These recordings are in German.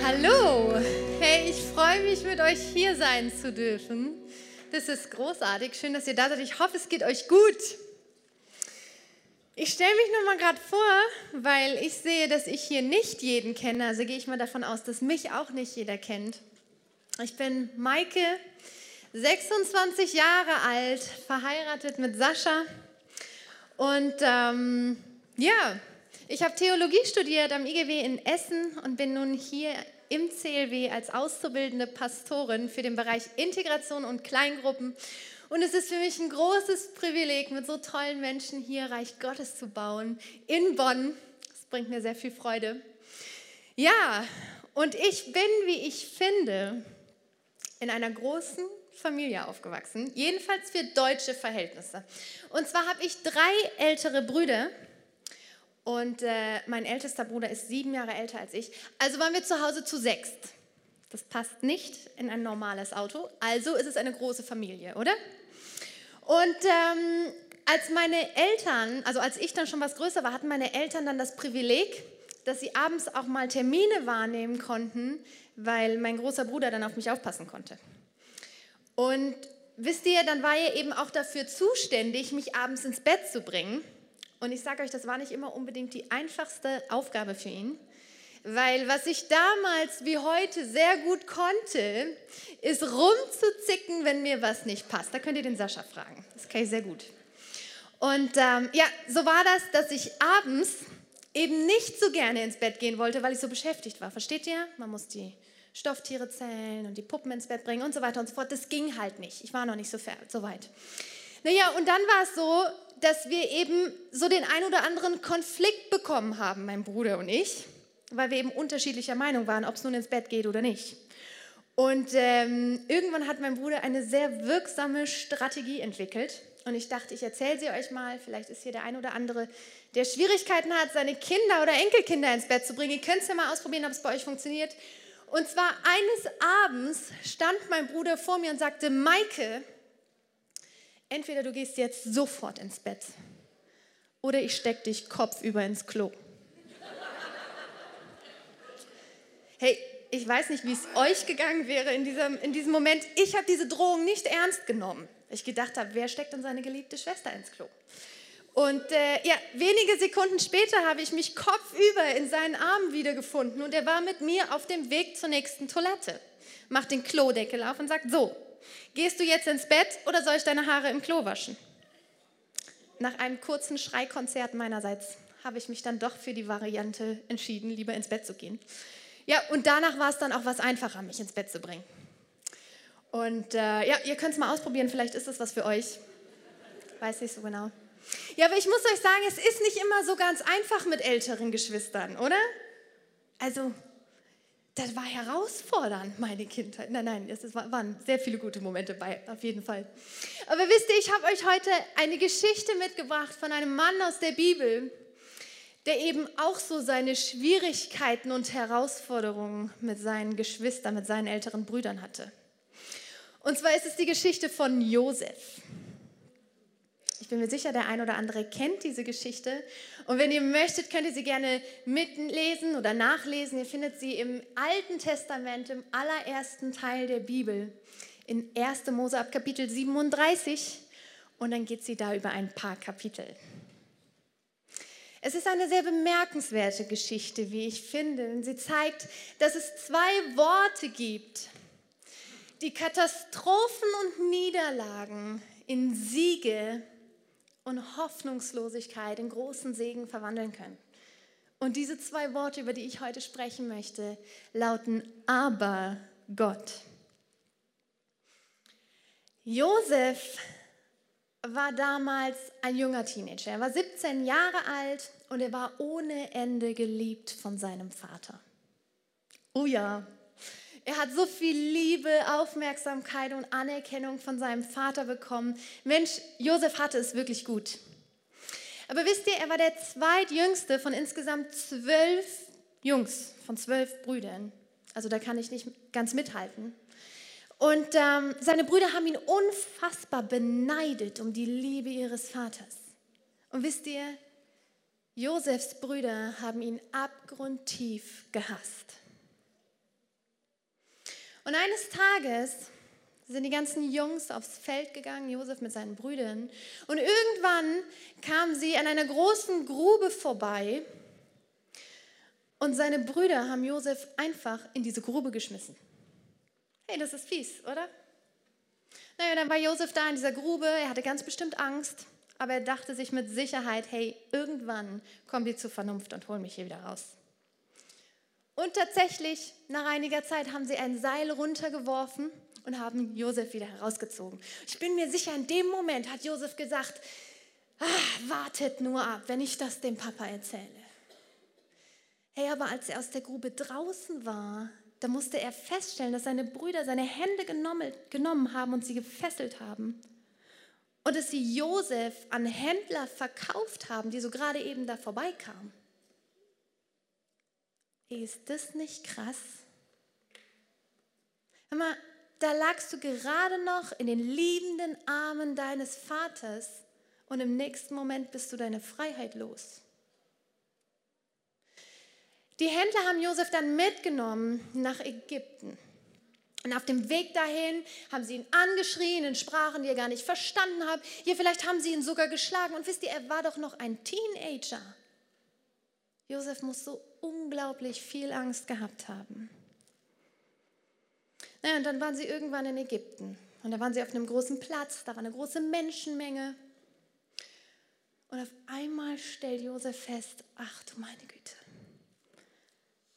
Hallo. Hey, ich freue mich, mit euch hier sein zu dürfen. Das ist großartig. Schön, dass ihr da seid. Ich hoffe, es geht euch gut. Ich stelle mich noch mal gerade vor, weil ich sehe, dass ich hier nicht jeden kenne. Also gehe ich mal davon aus, dass mich auch nicht jeder kennt. Ich bin Maike, 26 Jahre alt, verheiratet mit Sascha. Und ähm, ja, ich habe Theologie studiert am IGW in Essen und bin nun hier im CLW als auszubildende Pastorin für den Bereich Integration und Kleingruppen. Und es ist für mich ein großes Privileg, mit so tollen Menschen hier Reich Gottes zu bauen in Bonn. Das bringt mir sehr viel Freude. Ja, und ich bin, wie ich finde, in einer großen Familie aufgewachsen, jedenfalls für deutsche Verhältnisse. Und zwar habe ich drei ältere Brüder und äh, mein ältester Bruder ist sieben Jahre älter als ich. Also waren wir zu Hause zu sechst. Das passt nicht in ein normales Auto. Also ist es eine große Familie, oder? Und ähm, als meine Eltern, also als ich dann schon was größer war, hatten meine Eltern dann das Privileg, dass sie abends auch mal Termine wahrnehmen konnten, weil mein großer Bruder dann auf mich aufpassen konnte. Und wisst ihr, dann war er eben auch dafür zuständig, mich abends ins Bett zu bringen. Und ich sage euch, das war nicht immer unbedingt die einfachste Aufgabe für ihn. Weil was ich damals wie heute sehr gut konnte, ist rumzuzicken, wenn mir was nicht passt. Da könnt ihr den Sascha fragen. Das kann ich sehr gut. Und ähm, ja, so war das, dass ich abends eben nicht so gerne ins Bett gehen wollte, weil ich so beschäftigt war. Versteht ihr? Man muss die Stofftiere zählen und die Puppen ins Bett bringen und so weiter und so fort. Das ging halt nicht. Ich war noch nicht so, so weit. Naja, und dann war es so, dass wir eben so den ein oder anderen Konflikt bekommen haben, mein Bruder und ich, weil wir eben unterschiedlicher Meinung waren, ob es nun ins Bett geht oder nicht. Und ähm, irgendwann hat mein Bruder eine sehr wirksame Strategie entwickelt. Und ich dachte, ich erzähle sie euch mal. Vielleicht ist hier der ein oder andere, der Schwierigkeiten hat, seine Kinder oder Enkelkinder ins Bett zu bringen. Ihr könnt es ja mal ausprobieren, ob es bei euch funktioniert. Und zwar eines Abends stand mein Bruder vor mir und sagte, Maike, entweder du gehst jetzt sofort ins Bett oder ich steck dich kopfüber ins Klo. Hey, ich weiß nicht, wie es euch gegangen wäre in diesem, in diesem Moment. Ich habe diese Drohung nicht ernst genommen. Ich gedacht habe, wer steckt denn seine geliebte Schwester ins Klo? Und äh, ja, wenige Sekunden später habe ich mich kopfüber in seinen Armen wiedergefunden und er war mit mir auf dem Weg zur nächsten Toilette. Macht den Klodeckel auf und sagt, so, Gehst du jetzt ins Bett oder soll ich deine Haare im Klo waschen? Nach einem kurzen Schreikonzert meinerseits habe ich mich dann doch für die Variante entschieden, lieber ins Bett zu gehen. Ja, und danach war es dann auch was einfacher, mich ins Bett zu bringen. Und äh, ja, ihr könnt es mal ausprobieren, vielleicht ist das was für euch. Weiß nicht so genau. Ja, aber ich muss euch sagen, es ist nicht immer so ganz einfach mit älteren Geschwistern, oder? Also, das war herausfordernd, meine Kindheit. Nein, nein, es waren sehr viele gute Momente bei, auf jeden Fall. Aber wisst ihr, ich habe euch heute eine Geschichte mitgebracht von einem Mann aus der Bibel, der eben auch so seine Schwierigkeiten und Herausforderungen mit seinen Geschwistern, mit seinen älteren Brüdern hatte. Und zwar ist es die Geschichte von Josef. Ich bin mir sicher, der ein oder andere kennt diese Geschichte. Und wenn ihr möchtet, könnt ihr sie gerne mitlesen oder nachlesen. Ihr findet sie im Alten Testament, im allerersten Teil der Bibel, in 1. Mose ab Kapitel 37. Und dann geht sie da über ein paar Kapitel. Es ist eine sehr bemerkenswerte Geschichte, wie ich finde. Denn sie zeigt, dass es zwei Worte gibt, die Katastrophen und Niederlagen in Siege und Hoffnungslosigkeit in großen Segen verwandeln können. Und diese zwei Worte, über die ich heute sprechen möchte, lauten aber Gott. Josef war damals ein junger Teenager. Er war 17 Jahre alt und er war ohne Ende geliebt von seinem Vater. Oh ja, er hat so viel Liebe, Aufmerksamkeit und Anerkennung von seinem Vater bekommen. Mensch, Josef hatte es wirklich gut. Aber wisst ihr, er war der zweitjüngste von insgesamt zwölf Jungs, von zwölf Brüdern. Also da kann ich nicht ganz mithalten. Und ähm, seine Brüder haben ihn unfassbar beneidet um die Liebe ihres Vaters. Und wisst ihr, Josefs Brüder haben ihn abgrundtief gehasst. Und eines Tages sind die ganzen Jungs aufs Feld gegangen, Josef mit seinen Brüdern. Und irgendwann kamen sie an einer großen Grube vorbei. Und seine Brüder haben Josef einfach in diese Grube geschmissen. Hey, das ist fies, oder? Naja, dann war Josef da in dieser Grube. Er hatte ganz bestimmt Angst. Aber er dachte sich mit Sicherheit, hey, irgendwann kommen die zur Vernunft und holen mich hier wieder raus. Und tatsächlich, nach einiger Zeit haben sie ein Seil runtergeworfen und haben Josef wieder herausgezogen. Ich bin mir sicher, in dem Moment hat Josef gesagt, ah, wartet nur ab, wenn ich das dem Papa erzähle. Hey, aber als er aus der Grube draußen war, da musste er feststellen, dass seine Brüder seine Hände genommen haben und sie gefesselt haben. Und dass sie Josef an Händler verkauft haben, die so gerade eben da vorbeikamen. Ist das nicht krass? Hör mal, da lagst du gerade noch in den liebenden Armen deines Vaters und im nächsten Moment bist du deine Freiheit los. Die Händler haben Josef dann mitgenommen nach Ägypten. Und auf dem Weg dahin haben sie ihn angeschrien in Sprachen, die er gar nicht verstanden hat. Hier vielleicht haben sie ihn sogar geschlagen. Und wisst ihr, er war doch noch ein Teenager. Josef muss so unglaublich viel Angst gehabt haben. Naja, und dann waren sie irgendwann in Ägypten. Und da waren sie auf einem großen Platz, da war eine große Menschenmenge. Und auf einmal stellt Josef fest, ach du meine Güte,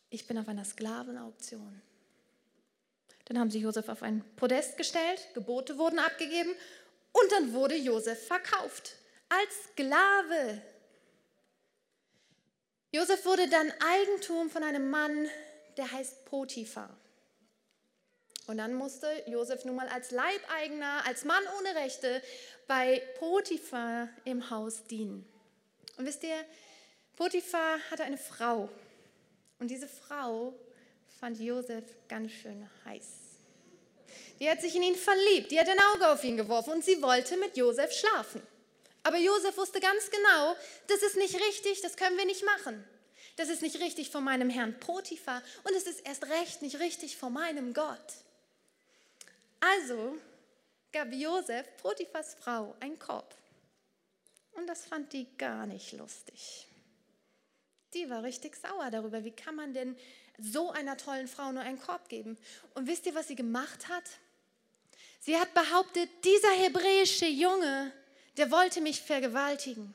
ich bin auf einer Sklavenauktion. Dann haben sie Josef auf ein Podest gestellt, Gebote wurden abgegeben und dann wurde Josef verkauft als Sklave. Josef wurde dann Eigentum von einem Mann, der heißt Potiphar. Und dann musste Josef nun mal als Leibeigener, als Mann ohne Rechte bei Potiphar im Haus dienen. Und wisst ihr, Potiphar hatte eine Frau. Und diese Frau fand Josef ganz schön heiß. Die hat sich in ihn verliebt, die hat ein Auge auf ihn geworfen und sie wollte mit Josef schlafen. Aber Josef wusste ganz genau, das ist nicht richtig, das können wir nicht machen. Das ist nicht richtig vor meinem Herrn Potiphar und es ist erst recht nicht richtig vor meinem Gott. Also gab Josef Potiphas Frau einen Korb. Und das fand die gar nicht lustig. Die war richtig sauer darüber. Wie kann man denn so einer tollen Frau nur einen Korb geben? Und wisst ihr, was sie gemacht hat? Sie hat behauptet, dieser hebräische Junge der wollte mich vergewaltigen.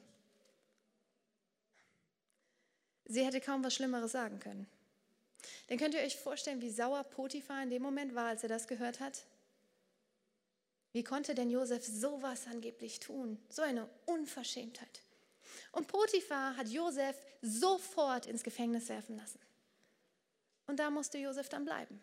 Sie hätte kaum was Schlimmeres sagen können. Dann könnt ihr euch vorstellen, wie sauer Potiphar in dem Moment war, als er das gehört hat. Wie konnte denn Josef sowas angeblich tun? So eine Unverschämtheit. Und Potiphar hat Josef sofort ins Gefängnis werfen lassen. Und da musste Josef dann bleiben.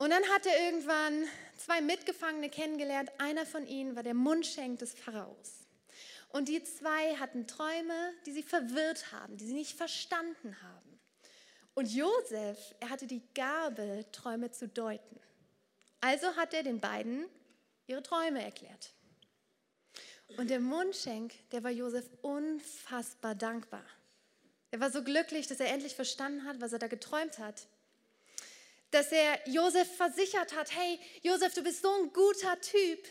Und dann hat er irgendwann zwei Mitgefangene kennengelernt. Einer von ihnen war der Mundschenk des Pharaos. Und die zwei hatten Träume, die sie verwirrt haben, die sie nicht verstanden haben. Und Josef, er hatte die Gabe, Träume zu deuten. Also hat er den beiden ihre Träume erklärt. Und der Mundschenk, der war Josef unfassbar dankbar. Er war so glücklich, dass er endlich verstanden hat, was er da geträumt hat dass er Josef versichert hat, hey Josef, du bist so ein guter Typ.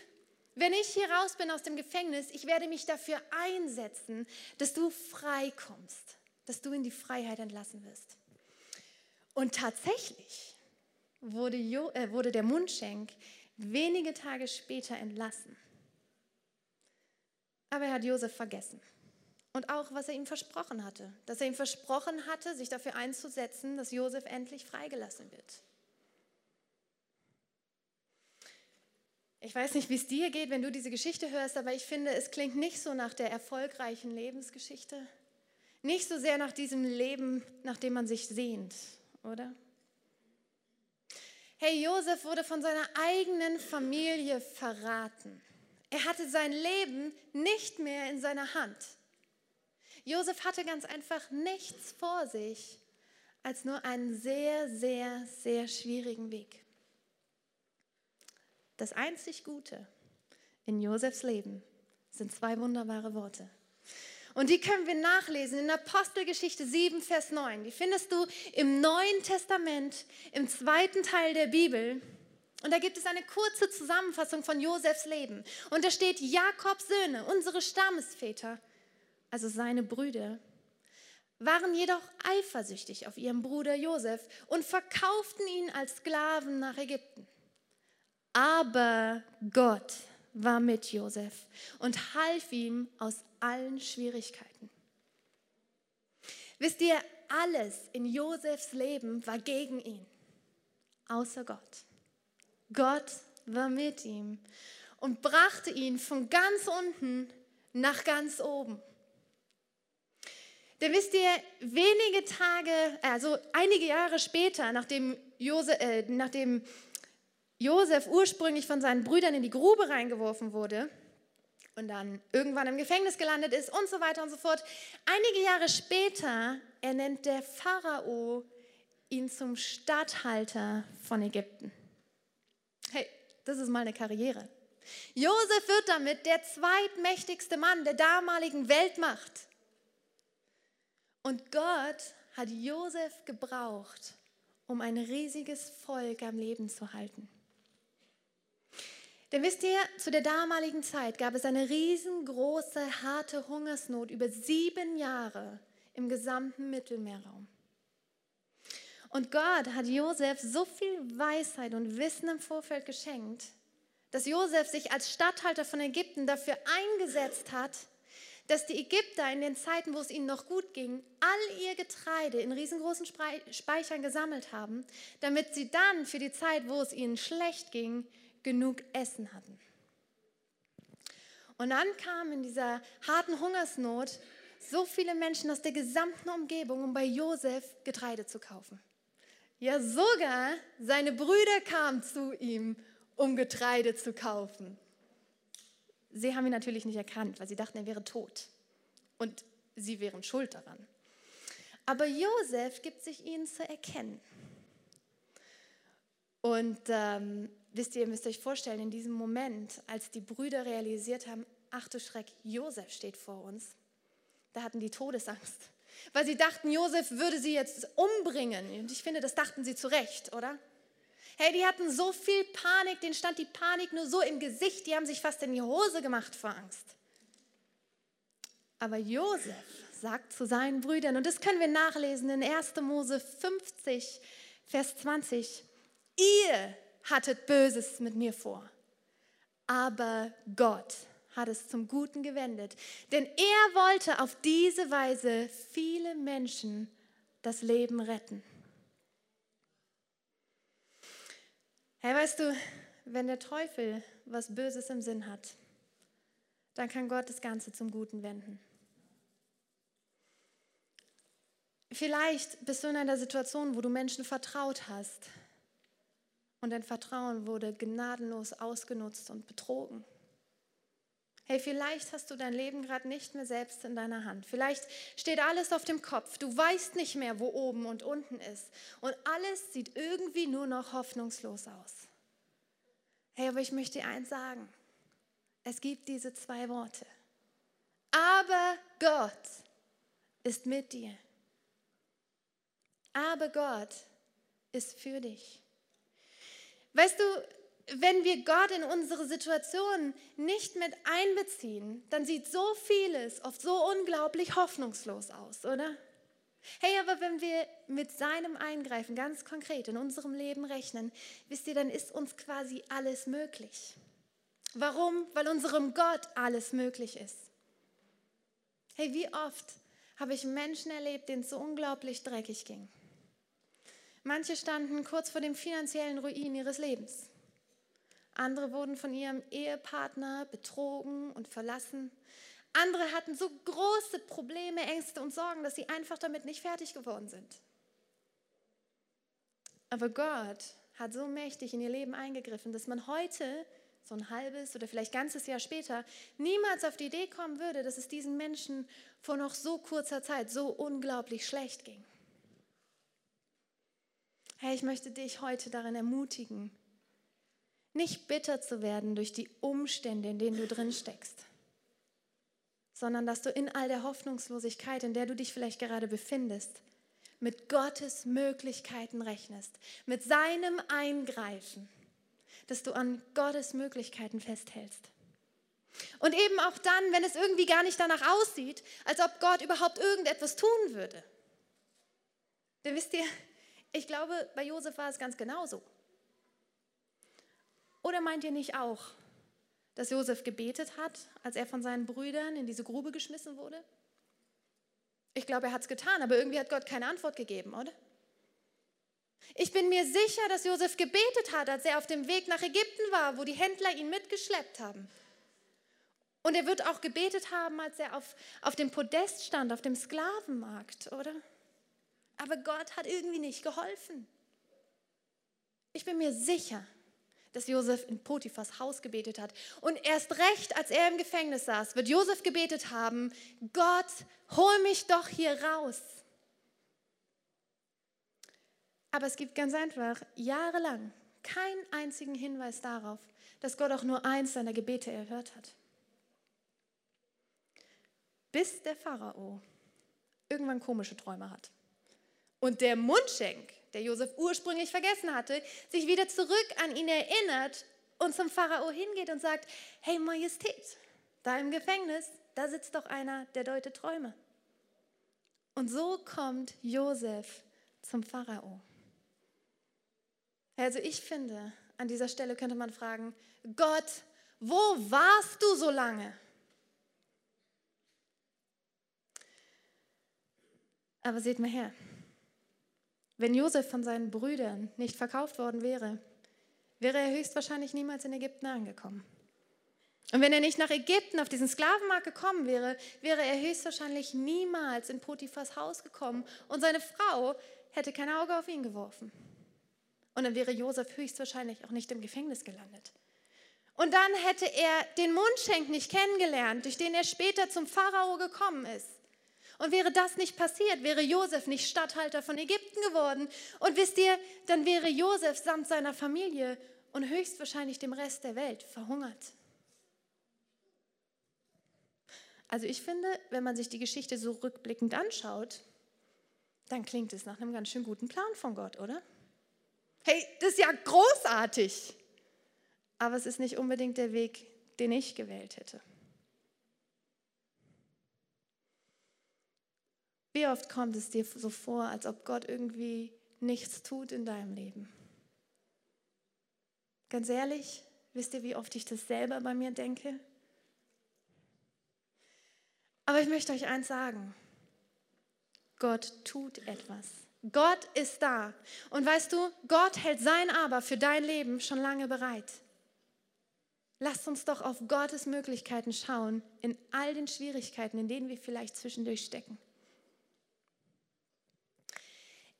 Wenn ich hier raus bin aus dem Gefängnis, ich werde mich dafür einsetzen, dass du frei kommst, dass du in die Freiheit entlassen wirst. Und tatsächlich wurde, jo, äh, wurde der Mundschenk wenige Tage später entlassen. Aber er hat Josef vergessen. Und auch, was er ihm versprochen hatte. Dass er ihm versprochen hatte, sich dafür einzusetzen, dass Josef endlich freigelassen wird. Ich weiß nicht, wie es dir geht, wenn du diese Geschichte hörst, aber ich finde, es klingt nicht so nach der erfolgreichen Lebensgeschichte. Nicht so sehr nach diesem Leben, nach dem man sich sehnt, oder? Hey, Josef wurde von seiner eigenen Familie verraten. Er hatte sein Leben nicht mehr in seiner Hand. Josef hatte ganz einfach nichts vor sich als nur einen sehr, sehr, sehr schwierigen Weg. Das einzig Gute in Josefs Leben sind zwei wunderbare Worte. Und die können wir nachlesen in Apostelgeschichte 7, Vers 9. Die findest du im Neuen Testament, im zweiten Teil der Bibel. Und da gibt es eine kurze Zusammenfassung von Josefs Leben. Und da steht, Jakobs Söhne, unsere Stammesväter, also seine Brüder, waren jedoch eifersüchtig auf ihren Bruder Josef und verkauften ihn als Sklaven nach Ägypten. Aber Gott war mit Josef und half ihm aus allen Schwierigkeiten. Wisst ihr, alles in Josefs Leben war gegen ihn, außer Gott. Gott war mit ihm und brachte ihn von ganz unten nach ganz oben. Denn wisst ihr, wenige Tage, also einige Jahre später, nachdem Josef, äh, nachdem Josef ursprünglich von seinen Brüdern in die Grube reingeworfen wurde und dann irgendwann im Gefängnis gelandet ist und so weiter und so fort, einige Jahre später ernennt der Pharao ihn zum Statthalter von Ägypten. Hey, das ist mal eine Karriere. Josef wird damit der zweitmächtigste Mann der damaligen Weltmacht. Und Gott hat Josef gebraucht, um ein riesiges Volk am Leben zu halten. Denn wisst ihr, zu der damaligen Zeit gab es eine riesengroße, harte Hungersnot über sieben Jahre im gesamten Mittelmeerraum. Und Gott hat Josef so viel Weisheit und Wissen im Vorfeld geschenkt, dass Josef sich als Statthalter von Ägypten dafür eingesetzt hat, dass die Ägypter in den Zeiten, wo es ihnen noch gut ging, all ihr Getreide in riesengroßen Speichern gesammelt haben, damit sie dann für die Zeit, wo es ihnen schlecht ging, genug Essen hatten. Und dann kamen in dieser harten Hungersnot so viele Menschen aus der gesamten Umgebung, um bei Josef Getreide zu kaufen. Ja, sogar seine Brüder kamen zu ihm, um Getreide zu kaufen. Sie haben ihn natürlich nicht erkannt, weil sie dachten, er wäre tot. Und sie wären schuld daran. Aber Josef gibt sich ihnen zu erkennen. Und ähm, wisst ihr, ihr müsst euch vorstellen, in diesem Moment, als die Brüder realisiert haben, ach du Schreck, Josef steht vor uns, da hatten die Todesangst. Weil sie dachten, Josef würde sie jetzt umbringen. Und ich finde, das dachten sie zu Recht, oder? Hey, die hatten so viel Panik, denen stand die Panik nur so im Gesicht, die haben sich fast in die Hose gemacht vor Angst. Aber Josef sagt zu seinen Brüdern, und das können wir nachlesen in 1. Mose 50, Vers 20, ihr hattet Böses mit mir vor, aber Gott hat es zum Guten gewendet, denn er wollte auf diese Weise viele Menschen das Leben retten. Hey, weißt du, wenn der Teufel was Böses im Sinn hat, dann kann Gott das Ganze zum Guten wenden. Vielleicht bist du in einer Situation, wo du Menschen vertraut hast und dein Vertrauen wurde gnadenlos ausgenutzt und betrogen. Hey, vielleicht hast du dein Leben gerade nicht mehr selbst in deiner Hand. Vielleicht steht alles auf dem Kopf. Du weißt nicht mehr, wo oben und unten ist. Und alles sieht irgendwie nur noch hoffnungslos aus. Hey, aber ich möchte dir eins sagen. Es gibt diese zwei Worte. Aber Gott ist mit dir. Aber Gott ist für dich. Weißt du, wenn wir Gott in unsere Situation nicht mit einbeziehen, dann sieht so vieles oft so unglaublich hoffnungslos aus, oder? Hey, aber wenn wir mit seinem Eingreifen ganz konkret in unserem Leben rechnen, wisst ihr, dann ist uns quasi alles möglich. Warum? Weil unserem Gott alles möglich ist. Hey, wie oft habe ich Menschen erlebt, denen es so unglaublich dreckig ging. Manche standen kurz vor dem finanziellen Ruin ihres Lebens. Andere wurden von ihrem Ehepartner betrogen und verlassen. Andere hatten so große Probleme, Ängste und Sorgen, dass sie einfach damit nicht fertig geworden sind. Aber Gott hat so mächtig in ihr Leben eingegriffen, dass man heute, so ein halbes oder vielleicht ganzes Jahr später, niemals auf die Idee kommen würde, dass es diesen Menschen vor noch so kurzer Zeit so unglaublich schlecht ging. Hey, ich möchte dich heute darin ermutigen, nicht bitter zu werden durch die Umstände, in denen du drin steckst, sondern dass du in all der Hoffnungslosigkeit, in der du dich vielleicht gerade befindest, mit Gottes Möglichkeiten rechnest, mit seinem Eingreifen, dass du an Gottes Möglichkeiten festhältst. Und eben auch dann, wenn es irgendwie gar nicht danach aussieht, als ob Gott überhaupt irgendetwas tun würde. Denn wisst ihr, ich glaube, bei Josef war es ganz genauso. Oder meint ihr nicht auch, dass Josef gebetet hat, als er von seinen Brüdern in diese Grube geschmissen wurde? Ich glaube, er hat es getan, aber irgendwie hat Gott keine Antwort gegeben, oder? Ich bin mir sicher, dass Josef gebetet hat, als er auf dem Weg nach Ägypten war, wo die Händler ihn mitgeschleppt haben. Und er wird auch gebetet haben, als er auf, auf dem Podest stand, auf dem Sklavenmarkt, oder? Aber Gott hat irgendwie nicht geholfen. Ich bin mir sicher, dass Josef in Potiphas Haus gebetet hat. Und erst recht, als er im Gefängnis saß, wird Josef gebetet haben, Gott, hol mich doch hier raus. Aber es gibt ganz einfach jahrelang keinen einzigen Hinweis darauf, dass Gott auch nur eins seiner Gebete erhört hat. Bis der Pharao irgendwann komische Träume hat. Und der Mundschenk der Josef ursprünglich vergessen hatte, sich wieder zurück an ihn erinnert und zum Pharao hingeht und sagt, hey Majestät, da im Gefängnis, da sitzt doch einer, der deutet Träume. Und so kommt Josef zum Pharao. Also ich finde, an dieser Stelle könnte man fragen, Gott, wo warst du so lange? Aber seht mal her, wenn Josef von seinen Brüdern nicht verkauft worden wäre, wäre er höchstwahrscheinlich niemals in Ägypten angekommen. Und wenn er nicht nach Ägypten auf diesen Sklavenmarkt gekommen wäre, wäre er höchstwahrscheinlich niemals in Potiphas Haus gekommen und seine Frau hätte kein Auge auf ihn geworfen. Und dann wäre Josef höchstwahrscheinlich auch nicht im Gefängnis gelandet. Und dann hätte er den Mundschenk nicht kennengelernt, durch den er später zum Pharao gekommen ist. Und wäre das nicht passiert, wäre Josef nicht Statthalter von Ägypten geworden. Und wisst ihr, dann wäre Josef samt seiner Familie und höchstwahrscheinlich dem Rest der Welt verhungert. Also ich finde, wenn man sich die Geschichte so rückblickend anschaut, dann klingt es nach einem ganz schön guten Plan von Gott, oder? Hey, das ist ja großartig. Aber es ist nicht unbedingt der Weg, den ich gewählt hätte. Wie oft kommt es dir so vor, als ob Gott irgendwie nichts tut in deinem Leben? Ganz ehrlich, wisst ihr, wie oft ich das selber bei mir denke? Aber ich möchte euch eins sagen. Gott tut etwas. Gott ist da. Und weißt du, Gott hält sein Aber für dein Leben schon lange bereit. Lasst uns doch auf Gottes Möglichkeiten schauen in all den Schwierigkeiten, in denen wir vielleicht zwischendurch stecken.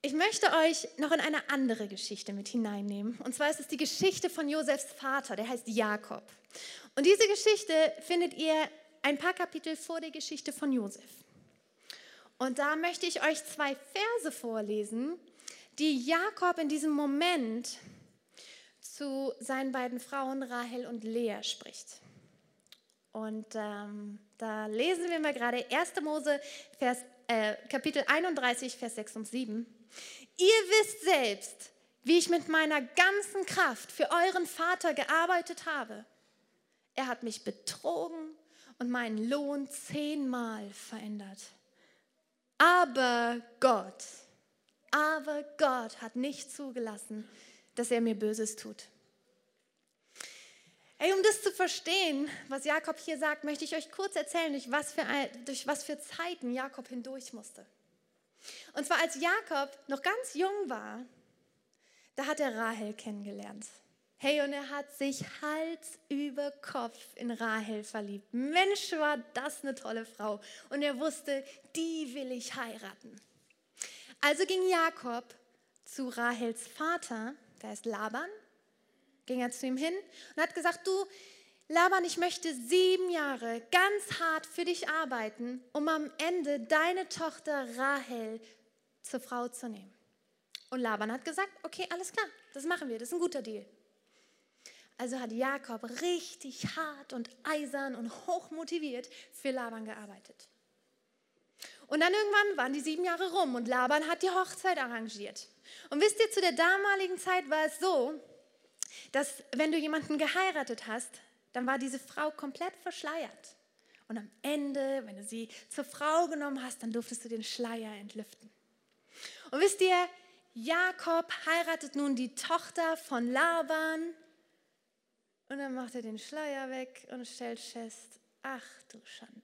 Ich möchte euch noch in eine andere Geschichte mit hineinnehmen. Und zwar ist es die Geschichte von Josefs Vater, der heißt Jakob. Und diese Geschichte findet ihr ein paar Kapitel vor der Geschichte von Josef. Und da möchte ich euch zwei Verse vorlesen, die Jakob in diesem Moment zu seinen beiden Frauen Rahel und Lea spricht. Und ähm, da lesen wir mal gerade 1. Mose, Vers, äh, Kapitel 31, Vers 6 und 7. Ihr wisst selbst, wie ich mit meiner ganzen Kraft für euren Vater gearbeitet habe. Er hat mich betrogen und meinen Lohn zehnmal verändert. Aber Gott, aber Gott hat nicht zugelassen, dass er mir Böses tut. Ey, um das zu verstehen, was Jakob hier sagt, möchte ich euch kurz erzählen, durch was für, durch was für Zeiten Jakob hindurch musste. Und zwar als Jakob noch ganz jung war, da hat er Rahel kennengelernt. Hey, und er hat sich Hals über Kopf in Rahel verliebt. Mensch, war das eine tolle Frau. Und er wusste, die will ich heiraten. Also ging Jakob zu Rahels Vater, der ist Laban, ging er zu ihm hin und hat gesagt, du, Laban, ich möchte sieben Jahre ganz hart für dich arbeiten, um am Ende deine Tochter Rahel zur Frau zu nehmen. Und Laban hat gesagt, okay, alles klar, das machen wir, das ist ein guter Deal. Also hat Jakob richtig hart und eisern und hochmotiviert für Laban gearbeitet. Und dann irgendwann waren die sieben Jahre rum und Laban hat die Hochzeit arrangiert. Und wisst ihr, zu der damaligen Zeit war es so, dass wenn du jemanden geheiratet hast, dann war diese Frau komplett verschleiert. Und am Ende, wenn du sie zur Frau genommen hast, dann durftest du den Schleier entlüften. Und wisst ihr, Jakob heiratet nun die Tochter von Laban und dann macht er den Schleier weg und stellt fest, ach du Schande.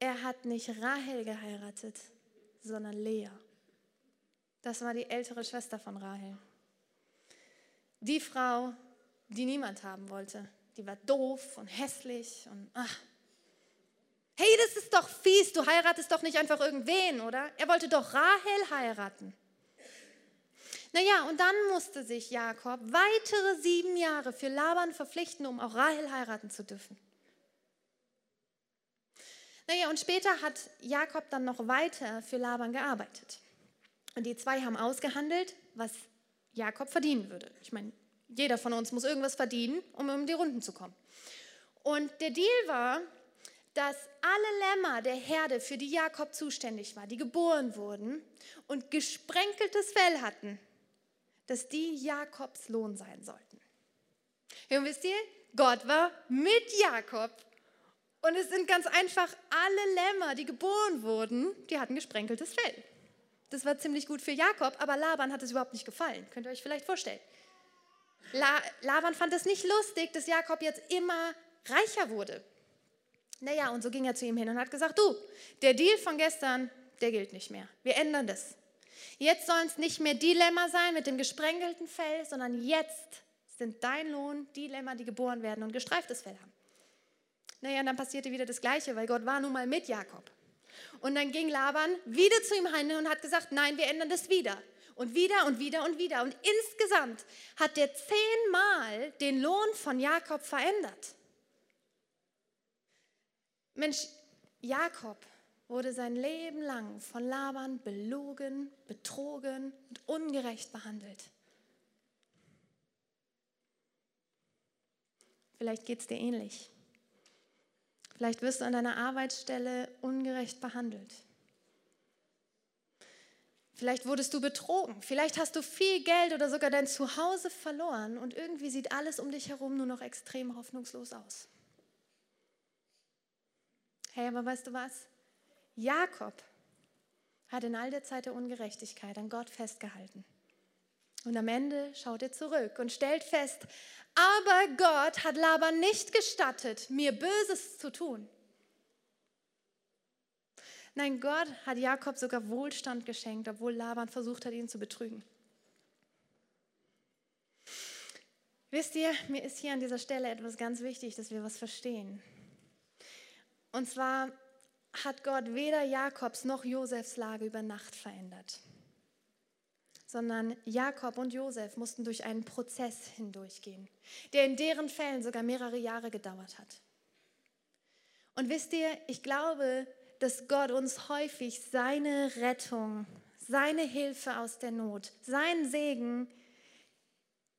Er hat nicht Rahel geheiratet, sondern Lea. Das war die ältere Schwester von Rahel. Die Frau, die niemand haben wollte. Die war doof und hässlich und ach. Hey, das ist doch fies, du heiratest doch nicht einfach irgendwen, oder? Er wollte doch Rahel heiraten. Naja, und dann musste sich Jakob weitere sieben Jahre für Laban verpflichten, um auch Rahel heiraten zu dürfen. Naja, und später hat Jakob dann noch weiter für Laban gearbeitet. Und die zwei haben ausgehandelt, was Jakob verdienen würde. Ich meine, jeder von uns muss irgendwas verdienen, um um die Runden zu kommen. Und der Deal war, dass alle Lämmer der Herde, für die Jakob zuständig war, die geboren wurden und gesprenkeltes Fell hatten, dass die Jakobs Lohn sein sollten. und wisst ihr, Gott war mit Jakob. Und es sind ganz einfach alle Lämmer, die geboren wurden, die hatten gesprenkeltes Fell. Das war ziemlich gut für Jakob, aber Laban hat es überhaupt nicht gefallen. Könnt ihr euch vielleicht vorstellen. La Laban fand es nicht lustig, dass Jakob jetzt immer reicher wurde. Naja, und so ging er zu ihm hin und hat gesagt, du, der Deal von gestern, der gilt nicht mehr. Wir ändern das. Jetzt sollen es nicht mehr die Lämmer sein mit dem gesprengelten Fell, sondern jetzt sind dein Lohn die Lämmer, die geboren werden und gestreiftes Fell haben. Naja, und dann passierte wieder das Gleiche, weil Gott war nun mal mit Jakob. Und dann ging Laban wieder zu ihm hin und hat gesagt, nein, wir ändern das wieder. Und wieder und wieder und wieder. Und insgesamt hat der zehnmal den Lohn von Jakob verändert. Mensch, Jakob wurde sein Leben lang von Laban belogen, betrogen und ungerecht behandelt. Vielleicht geht es dir ähnlich. Vielleicht wirst du an deiner Arbeitsstelle ungerecht behandelt. Vielleicht wurdest du betrogen. Vielleicht hast du viel Geld oder sogar dein Zuhause verloren und irgendwie sieht alles um dich herum nur noch extrem hoffnungslos aus. Hey, aber weißt du was? Jakob hat in all der Zeit der Ungerechtigkeit an Gott festgehalten. Und am Ende schaut er zurück und stellt fest, aber Gott hat Laban nicht gestattet, mir Böses zu tun. Nein, Gott hat Jakob sogar Wohlstand geschenkt, obwohl Laban versucht hat, ihn zu betrügen. Wisst ihr, mir ist hier an dieser Stelle etwas ganz wichtig, dass wir was verstehen. Und zwar hat Gott weder Jakobs noch Josefs Lage über Nacht verändert sondern Jakob und Josef mussten durch einen Prozess hindurchgehen, der in deren Fällen sogar mehrere Jahre gedauert hat. Und wisst ihr, ich glaube, dass Gott uns häufig seine Rettung, seine Hilfe aus der Not, seinen Segen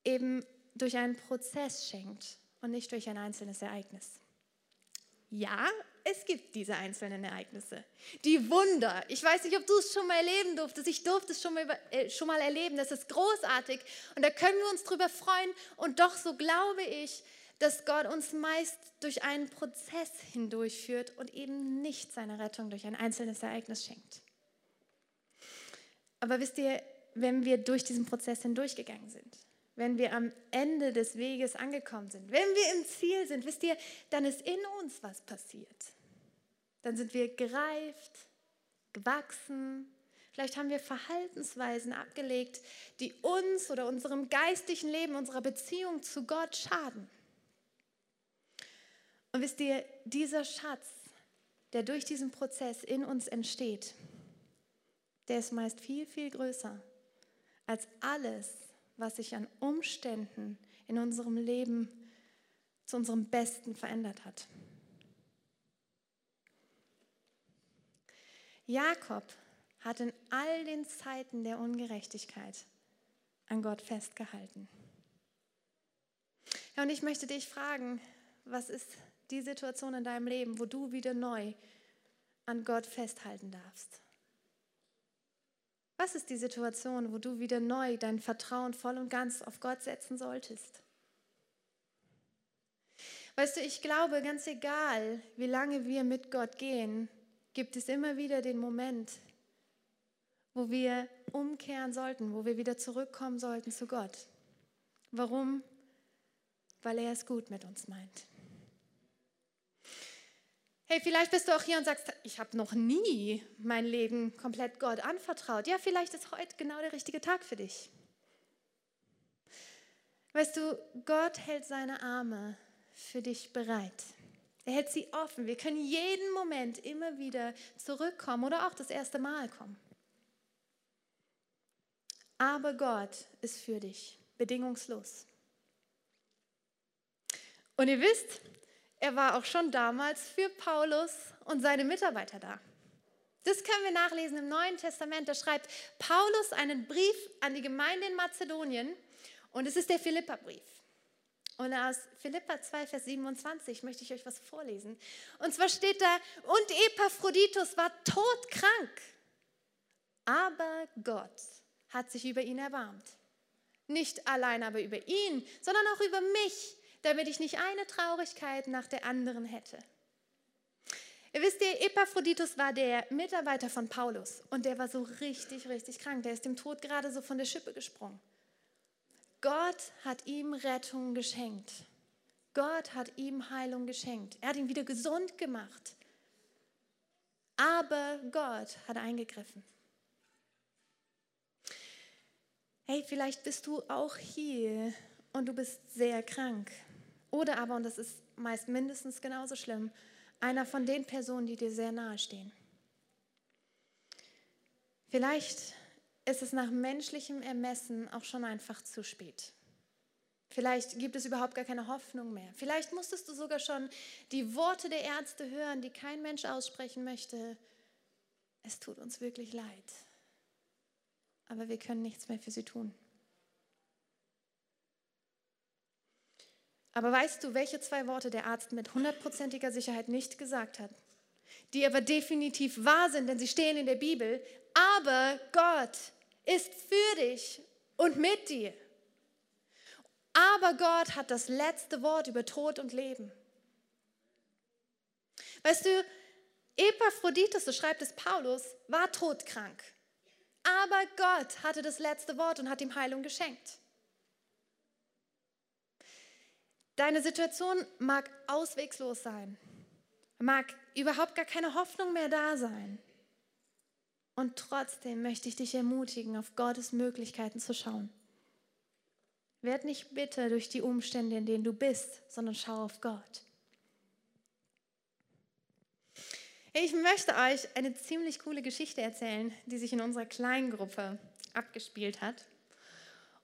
eben durch einen Prozess schenkt und nicht durch ein einzelnes Ereignis. Ja, es gibt diese einzelnen Ereignisse. Die Wunder. Ich weiß nicht, ob du es schon mal erleben durftest. Ich durfte es schon mal, äh, schon mal erleben. Das ist großartig. Und da können wir uns drüber freuen. Und doch, so glaube ich, dass Gott uns meist durch einen Prozess hindurchführt und eben nicht seine Rettung durch ein einzelnes Ereignis schenkt. Aber wisst ihr, wenn wir durch diesen Prozess hindurchgegangen sind, wenn wir am Ende des Weges angekommen sind, wenn wir im Ziel sind, wisst ihr, dann ist in uns was passiert. Dann sind wir gereift, gewachsen. Vielleicht haben wir Verhaltensweisen abgelegt, die uns oder unserem geistlichen Leben, unserer Beziehung zu Gott schaden. Und wisst ihr, dieser Schatz, der durch diesen Prozess in uns entsteht, der ist meist viel, viel größer als alles, was sich an Umständen in unserem Leben zu unserem Besten verändert hat. Jakob hat in all den Zeiten der Ungerechtigkeit an Gott festgehalten. Ja, und ich möchte dich fragen, was ist die Situation in deinem Leben, wo du wieder neu an Gott festhalten darfst? Was ist die Situation, wo du wieder neu dein Vertrauen voll und ganz auf Gott setzen solltest? Weißt du, ich glaube, ganz egal, wie lange wir mit Gott gehen, gibt es immer wieder den Moment, wo wir umkehren sollten, wo wir wieder zurückkommen sollten zu Gott. Warum? Weil er es gut mit uns meint. Hey, vielleicht bist du auch hier und sagst, ich habe noch nie mein Leben komplett Gott anvertraut. Ja, vielleicht ist heute genau der richtige Tag für dich. Weißt du, Gott hält seine Arme für dich bereit. Er hält sie offen. Wir können jeden Moment immer wieder zurückkommen oder auch das erste Mal kommen. Aber Gott ist für dich, bedingungslos. Und ihr wisst, er war auch schon damals für Paulus und seine Mitarbeiter da. Das können wir nachlesen im Neuen Testament. Da schreibt Paulus einen Brief an die Gemeinde in Mazedonien und es ist der Philippa-Brief. Und aus Philippa 2, Vers 27 möchte ich euch was vorlesen. Und zwar steht da, und Epaphroditus war todkrank, aber Gott hat sich über ihn erbarmt. Nicht allein aber über ihn, sondern auch über mich, damit ich nicht eine Traurigkeit nach der anderen hätte. Ihr wisst, der Epaphroditus war der Mitarbeiter von Paulus und der war so richtig, richtig krank. Der ist dem Tod gerade so von der Schippe gesprungen. Gott hat ihm Rettung geschenkt. Gott hat ihm Heilung geschenkt. Er hat ihn wieder gesund gemacht. Aber Gott hat eingegriffen. Hey, vielleicht bist du auch hier und du bist sehr krank. Oder aber, und das ist meist mindestens genauso schlimm, einer von den Personen, die dir sehr nahe stehen. Vielleicht ist es nach menschlichem Ermessen auch schon einfach zu spät. Vielleicht gibt es überhaupt gar keine Hoffnung mehr. Vielleicht musstest du sogar schon die Worte der Ärzte hören, die kein Mensch aussprechen möchte. Es tut uns wirklich leid. Aber wir können nichts mehr für sie tun. Aber weißt du, welche zwei Worte der Arzt mit hundertprozentiger Sicherheit nicht gesagt hat? Die aber definitiv wahr sind, denn sie stehen in der Bibel. Aber Gott ist für dich und mit dir. Aber Gott hat das letzte Wort über Tod und Leben. Weißt du, Epaphroditus, so schreibt es Paulus, war todkrank. Aber Gott hatte das letzte Wort und hat ihm Heilung geschenkt. Deine Situation mag auswegslos sein, mag überhaupt gar keine Hoffnung mehr da sein. Und trotzdem möchte ich dich ermutigen, auf Gottes Möglichkeiten zu schauen. Werd nicht bitter durch die Umstände, in denen du bist, sondern schau auf Gott. Ich möchte euch eine ziemlich coole Geschichte erzählen, die sich in unserer Kleingruppe abgespielt hat.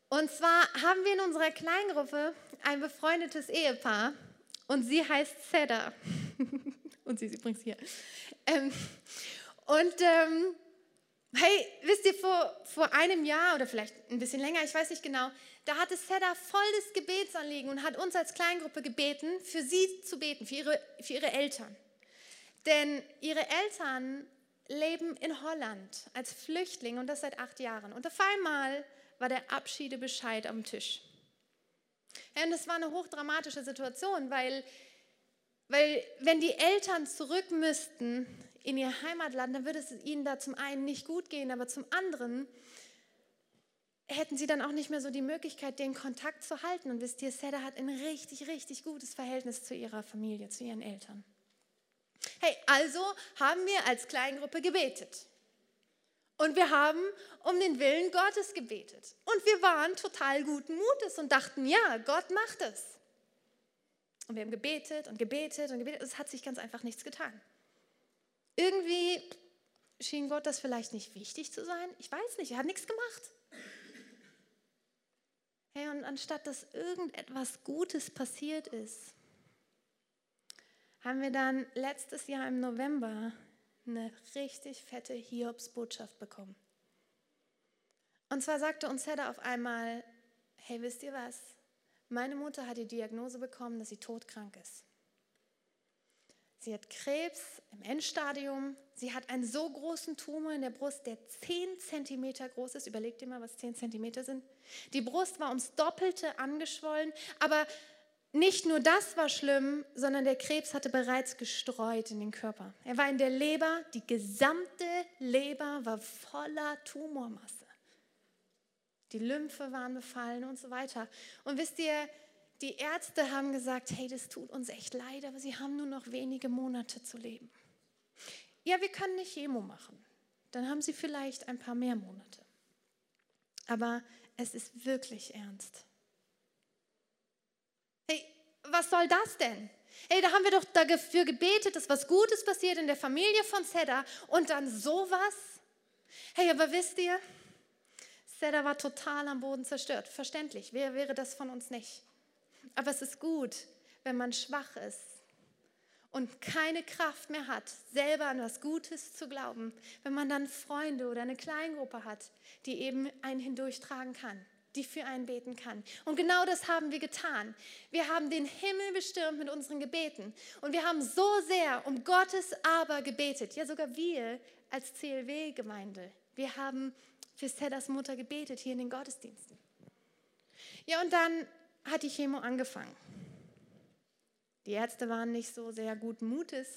Und zwar haben wir in unserer Kleingruppe ein befreundetes Ehepaar und sie heißt Seda. und sie ist übrigens hier. Ähm, und ähm, hey, wisst ihr, vor, vor einem Jahr oder vielleicht ein bisschen länger, ich weiß nicht genau, da hatte Seda volles Gebetsanliegen und hat uns als Kleingruppe gebeten, für sie zu beten, für ihre, für ihre Eltern. Denn ihre Eltern leben in Holland als Flüchtling und das seit acht Jahren. Und auf einmal war der Abschiedebescheid am Tisch. und das war eine hochdramatische Situation, weil, weil wenn die Eltern zurück müssten in ihr Heimatland, dann würde es ihnen da zum einen nicht gut gehen, aber zum anderen hätten sie dann auch nicht mehr so die Möglichkeit, den Kontakt zu halten. Und wisst ihr, Seda hat ein richtig, richtig gutes Verhältnis zu ihrer Familie, zu ihren Eltern. Hey, also haben wir als Kleingruppe gebetet. Und wir haben um den Willen Gottes gebetet. Und wir waren total guten Mutes und dachten, ja, Gott macht es. Und wir haben gebetet und gebetet und gebetet. Es hat sich ganz einfach nichts getan. Irgendwie schien Gott das vielleicht nicht wichtig zu sein. Ich weiß nicht, er hat nichts gemacht. Hey, und anstatt dass irgendetwas Gutes passiert ist, haben wir dann letztes Jahr im November eine richtig fette Hiobsbotschaft bekommen. Und zwar sagte uns Hedda auf einmal, hey, wisst ihr was? Meine Mutter hat die Diagnose bekommen, dass sie todkrank ist. Sie hat Krebs im Endstadium. Sie hat einen so großen Tumor in der Brust, der 10 cm groß ist. Überlegt ihr mal, was 10 cm sind. Die Brust war ums Doppelte angeschwollen, aber nicht nur das war schlimm, sondern der Krebs hatte bereits gestreut in den Körper. Er war in der Leber, die gesamte Leber war voller Tumormasse. Die Lymphe waren befallen und so weiter. Und wisst ihr, die Ärzte haben gesagt, hey, das tut uns echt leid, aber sie haben nur noch wenige Monate zu leben. Ja, wir können nicht Chemo machen. Dann haben sie vielleicht ein paar mehr Monate. Aber es ist wirklich ernst. Was soll das denn? Hey, da haben wir doch dafür gebetet, dass was Gutes passiert in der Familie von Seda und dann sowas. Hey, aber wisst ihr, Seda war total am Boden zerstört. Verständlich, wer wäre das von uns nicht? Aber es ist gut, wenn man schwach ist und keine Kraft mehr hat, selber an was Gutes zu glauben, wenn man dann Freunde oder eine Kleingruppe hat, die eben einen hindurchtragen kann, die für einen beten kann. Und genau das haben wir getan. Wir haben den Himmel bestürmt mit unseren Gebeten und wir haben so sehr um Gottes Aber gebetet. Ja, sogar wir als CLW-Gemeinde. Wir haben für Sedas Mutter gebetet hier in den Gottesdiensten. Ja, und dann hat die Chemo angefangen. Die Ärzte waren nicht so sehr guten Mutes.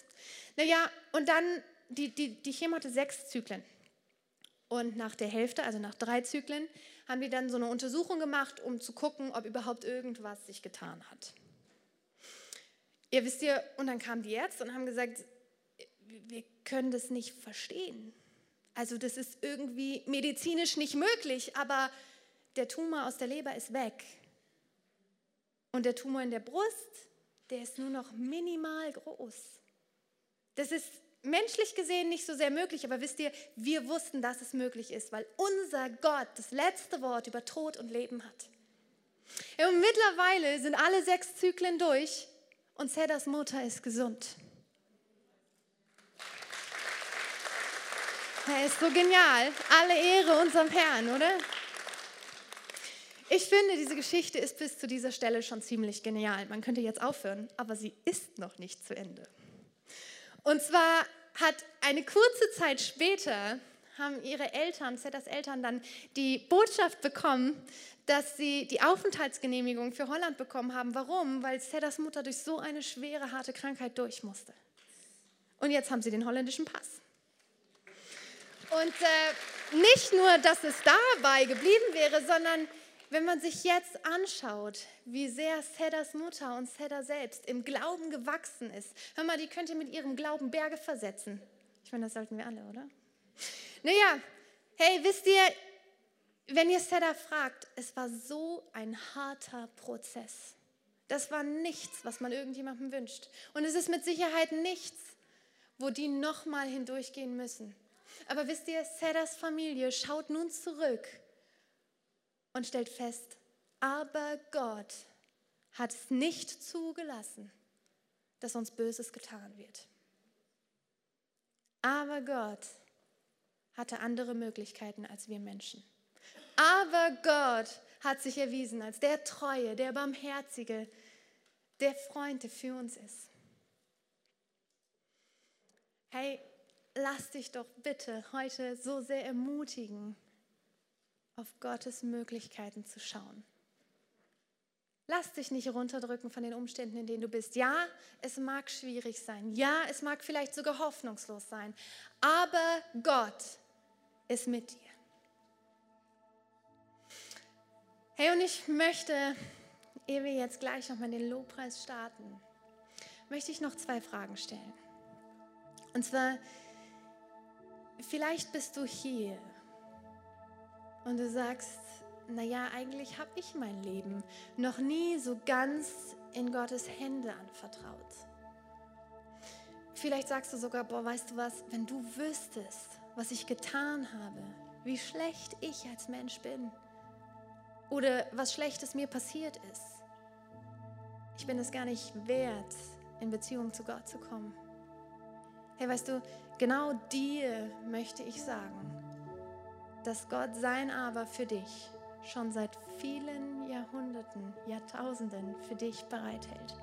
Naja, und dann, die, die, die Chemo hatte sechs Zyklen. Und nach der Hälfte, also nach drei Zyklen, haben die dann so eine Untersuchung gemacht, um zu gucken, ob überhaupt irgendwas sich getan hat. Ihr wisst ja, und dann kamen die Ärzte und haben gesagt, wir können das nicht verstehen. Also das ist irgendwie medizinisch nicht möglich, aber der Tumor aus der Leber ist weg. Und der Tumor in der Brust, der ist nur noch minimal groß. Das ist menschlich gesehen nicht so sehr möglich, aber wisst ihr, wir wussten, dass es möglich ist, weil unser Gott das letzte Wort über Tod und Leben hat. Und mittlerweile sind alle sechs Zyklen durch und Sedas Mutter ist gesund. Er ist so genial. Alle Ehre unserem Herrn, oder? Ich finde, diese Geschichte ist bis zu dieser Stelle schon ziemlich genial. Man könnte jetzt aufhören, aber sie ist noch nicht zu Ende. Und zwar hat eine kurze Zeit später haben ihre Eltern, Zetas Eltern, dann die Botschaft bekommen, dass sie die Aufenthaltsgenehmigung für Holland bekommen haben. Warum? Weil Zetas Mutter durch so eine schwere, harte Krankheit durch musste. Und jetzt haben sie den holländischen Pass. Und äh, nicht nur, dass es dabei geblieben wäre, sondern wenn man sich jetzt anschaut, wie sehr Sedas Mutter und Seda selbst im Glauben gewachsen ist, hör mal, die könnte mit ihrem Glauben Berge versetzen. Ich meine, das sollten wir alle, oder? Naja, hey, wisst ihr, wenn ihr Seda fragt, es war so ein harter Prozess. Das war nichts, was man irgendjemandem wünscht. Und es ist mit Sicherheit nichts, wo die nochmal hindurchgehen müssen. Aber wisst ihr, Sedas Familie schaut nun zurück und stellt fest, aber Gott hat es nicht zugelassen, dass uns Böses getan wird. Aber Gott hatte andere Möglichkeiten als wir Menschen. Aber Gott hat sich erwiesen als der Treue, der Barmherzige, der Freund, der für uns ist. Hey, lass dich doch bitte heute so sehr ermutigen, auf Gottes Möglichkeiten zu schauen. Lass dich nicht runterdrücken von den Umständen, in denen du bist. Ja, es mag schwierig sein. Ja, es mag vielleicht sogar hoffnungslos sein. Aber Gott ist mit dir. Hey, und ich möchte, ehe wir jetzt gleich nochmal den Lobpreis starten, möchte ich noch zwei Fragen stellen. Und zwar, vielleicht bist du hier und du sagst, naja, eigentlich habe ich mein Leben noch nie so ganz in Gottes Hände anvertraut. Vielleicht sagst du sogar, boah, weißt du was, wenn du wüsstest, was ich getan habe, wie schlecht ich als Mensch bin oder was Schlechtes mir passiert ist. Ich bin es gar nicht wert, in Beziehung zu Gott zu kommen. Hey, weißt du, genau dir möchte ich sagen, dass Gott sein Aber für dich schon seit vielen Jahrhunderten, Jahrtausenden für dich bereithält.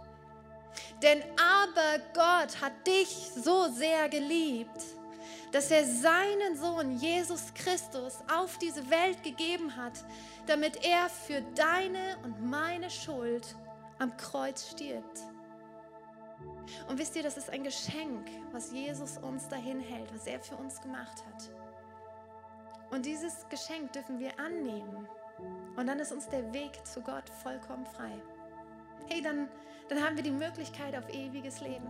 Denn aber Gott hat dich so sehr geliebt, dass er seinen Sohn Jesus Christus auf diese Welt gegeben hat, damit er für deine und meine Schuld am Kreuz stirbt. Und wisst ihr, das ist ein Geschenk, was Jesus uns dahin hält, was er für uns gemacht hat. Und dieses Geschenk dürfen wir annehmen. Und dann ist uns der Weg zu Gott vollkommen frei. Hey, dann, dann haben wir die Möglichkeit auf ewiges Leben.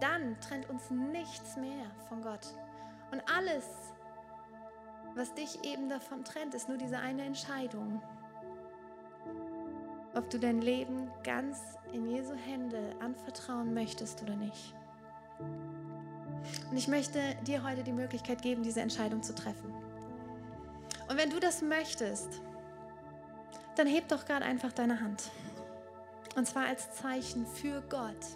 Dann trennt uns nichts mehr von Gott. Und alles, was dich eben davon trennt, ist nur diese eine Entscheidung. Ob du dein Leben ganz in Jesu Hände anvertrauen möchtest oder nicht. Und ich möchte dir heute die Möglichkeit geben, diese Entscheidung zu treffen. Und wenn du das möchtest, dann heb doch gerade einfach deine Hand. Und zwar als Zeichen für Gott,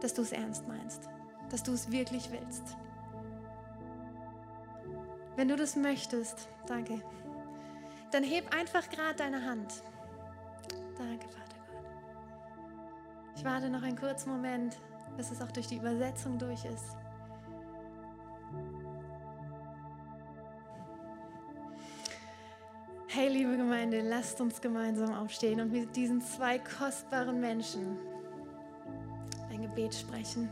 dass du es ernst meinst, dass du es wirklich willst. Wenn du das möchtest, danke, dann heb einfach gerade deine Hand. Danke, Vater Gott. Ich warte noch einen kurzen Moment, bis es auch durch die Übersetzung durch ist. Hey, liebe Gemeinde, lasst uns gemeinsam aufstehen und mit diesen zwei kostbaren Menschen ein Gebet sprechen.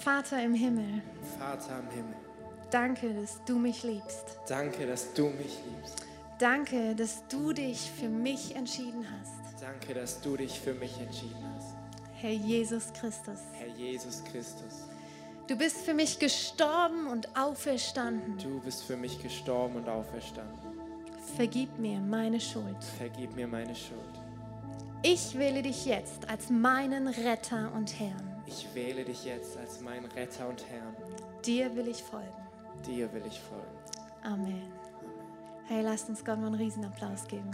Vater im Himmel, Vater im Himmel, danke, dass du mich liebst. danke, dass du mich liebst. Danke, dass du dich für mich entschieden hast. Danke, dass du dich für mich entschieden hast. Herr Jesus Christus, Herr Jesus Christus, du bist für mich gestorben und auferstanden. du bist für mich gestorben und auferstanden. Vergib mir meine Schuld. Vergib mir meine Schuld. Ich wähle dich jetzt als meinen Retter und Herrn. Ich wähle dich jetzt als meinen Retter und Herrn. Dir will ich folgen. Dir will ich folgen. Amen. Hey, lasst uns Gott mal einen Riesenapplaus geben.